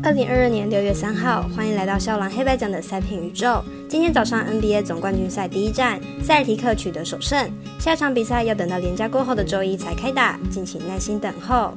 二零二二年六月三号，欢迎来到肖狼黑白奖的赛评宇宙。今天早上 NBA 总冠军赛第一站，塞尔提克取得首胜。下场比赛要等到连假过后的周一才开打，敬请耐心等候。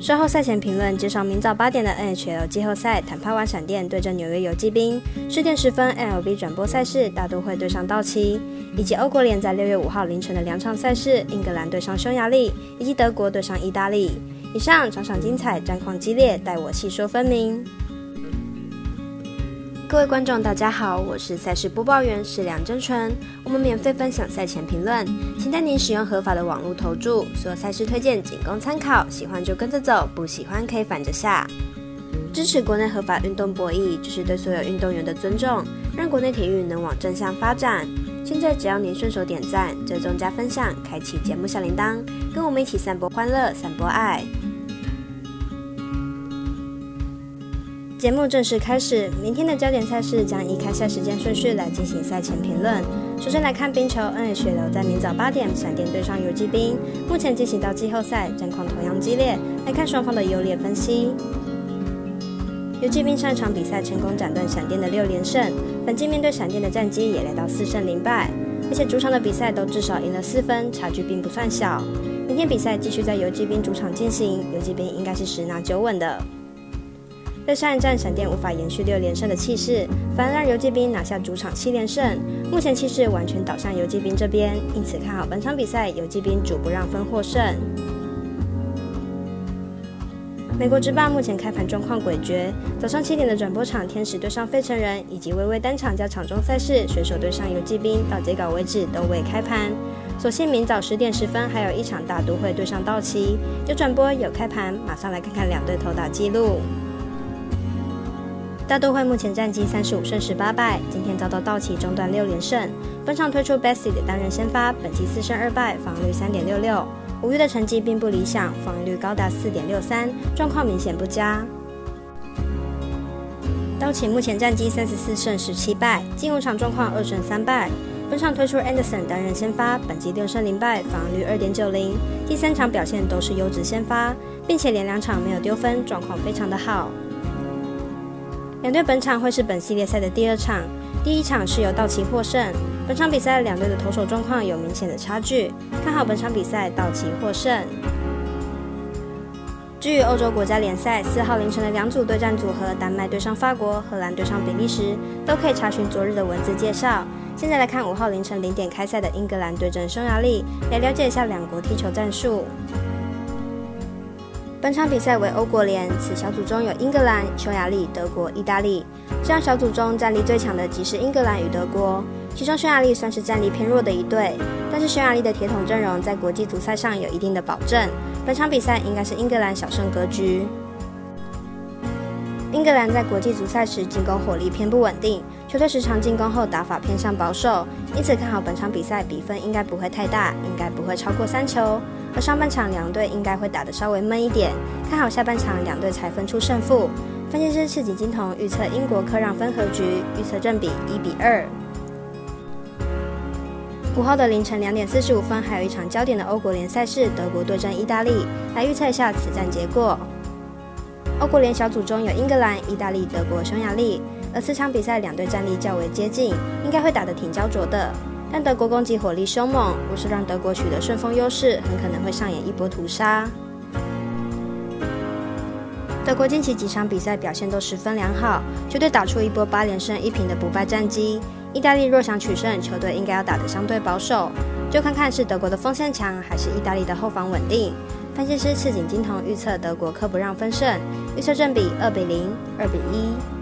稍后赛前评论介绍，明早八点的 NHL 季后赛，坦帕湾闪电对阵纽约游骑兵；十点十分 MLB 转播赛事，大都会对上道奇；以及欧国联在六月五号凌晨的两场赛事，英格兰对上匈牙利，以及德国对上意大利。以上场场精彩，战况激烈，待我细说分明。各位观众，大家好，我是赛事播报员是梁真纯。我们免费分享赛前评论，请带您使用合法的网络投注。所有赛事推荐仅供参考，喜欢就跟着走，不喜欢可以反着下。支持国内合法运动博弈，就是对所有运动员的尊重，让国内体育能往正向发展。现在只要您顺手点赞、追踪加分享、开启节目小铃铛，跟我们一起散播欢乐、散播爱。节目正式开始，明天的焦点赛事将依开赛时间顺序来进行赛前评论。首先来看冰球，NHL 在明早八点，闪电对上游击兵，目前进行到季后赛，战况同样激烈。来看双方的优劣分析。游击兵上场比赛成功斩断闪电的六连胜，本季面对闪电的战绩也来到四胜零败，而且主场的比赛都至少赢了四分，差距并不算小。明天比赛继续在游击兵主场进行，游击兵应该是十拿九稳的。在上一战，闪电无法延续六连胜的气势，反而让游击兵拿下主场七连胜。目前气势完全倒向游击兵这边，因此看好本场比赛游击兵主不让分获胜。美国之霸目前开盘状况诡谲，早上七点的转播场天使对上费城人，以及微微单场加场中赛事水手对上游击兵，到截稿为止都未开盘。所幸明早十点十分还有一场大都会对上道奇，有转播有开盘，马上来看看两队投打记录。大都会目前战绩三十五胜十八败，今天遭到道奇中断六连胜。本场推出 Bessie 的单人先发，本季四胜二败，防御率三点六六。五月的成绩并不理想，防御率高达四点六三，状况明显不佳。道奇目前战绩三十四胜十七败，近五场状况二胜三败。本场推出 Anderson 单人先发，本季六胜零败，防御率二点九零。第三场表现都是优质先发，并且连两场没有丢分，状况非常的好。两队本场会是本系列赛的第二场，第一场是由道奇获胜。本场比赛两队的投手状况有明显的差距，看好本场比赛道奇获胜。至于欧洲国家联赛四号凌晨的两组对战组合，丹麦对上法国，荷兰对上比利时，都可以查询昨日的文字介绍。现在来看五号凌晨零点开赛的英格兰对阵匈牙利，来了解一下两国踢球战术。本场比赛为欧国联，此小组中有英格兰、匈牙利、德国、意大利。这样小组中战力最强的即是英格兰与德国，其中匈牙利算是战力偏弱的一队。但是匈牙利的铁桶阵容在国际足赛上有一定的保证。本场比赛应该是英格兰小胜格局。英格兰在国际足赛时进攻火力偏不稳定，球队时常进攻后打法偏向保守，因此看好本场比赛比分应该不会太大，应该不会超过三球。而上半场两队应该会打得稍微闷一点，看好下半场两队才分出胜负。分析师赤井金童预测英国客让分和局，预测正比一比二。五号的凌晨两点四十五分，还有一场焦点的欧国联赛事，德国对阵意大利，来预测一下此战结果。欧国联小组中有英格兰、意大利、德国、匈牙利，而此场比赛两队战力较为接近，应该会打得挺焦灼的。但德国攻击火力凶猛，若是让德国取得顺风优势，很可能会上演一波屠杀。德国近期几场比赛表现都十分良好，球队打出一波八连胜一平的不败战绩。意大利若想取胜，球队应该要打得相对保守，就看看是德国的锋线强，还是意大利的后防稳定。分析师赤井金童预测德国科不让分胜，预测正比二比零、二比一。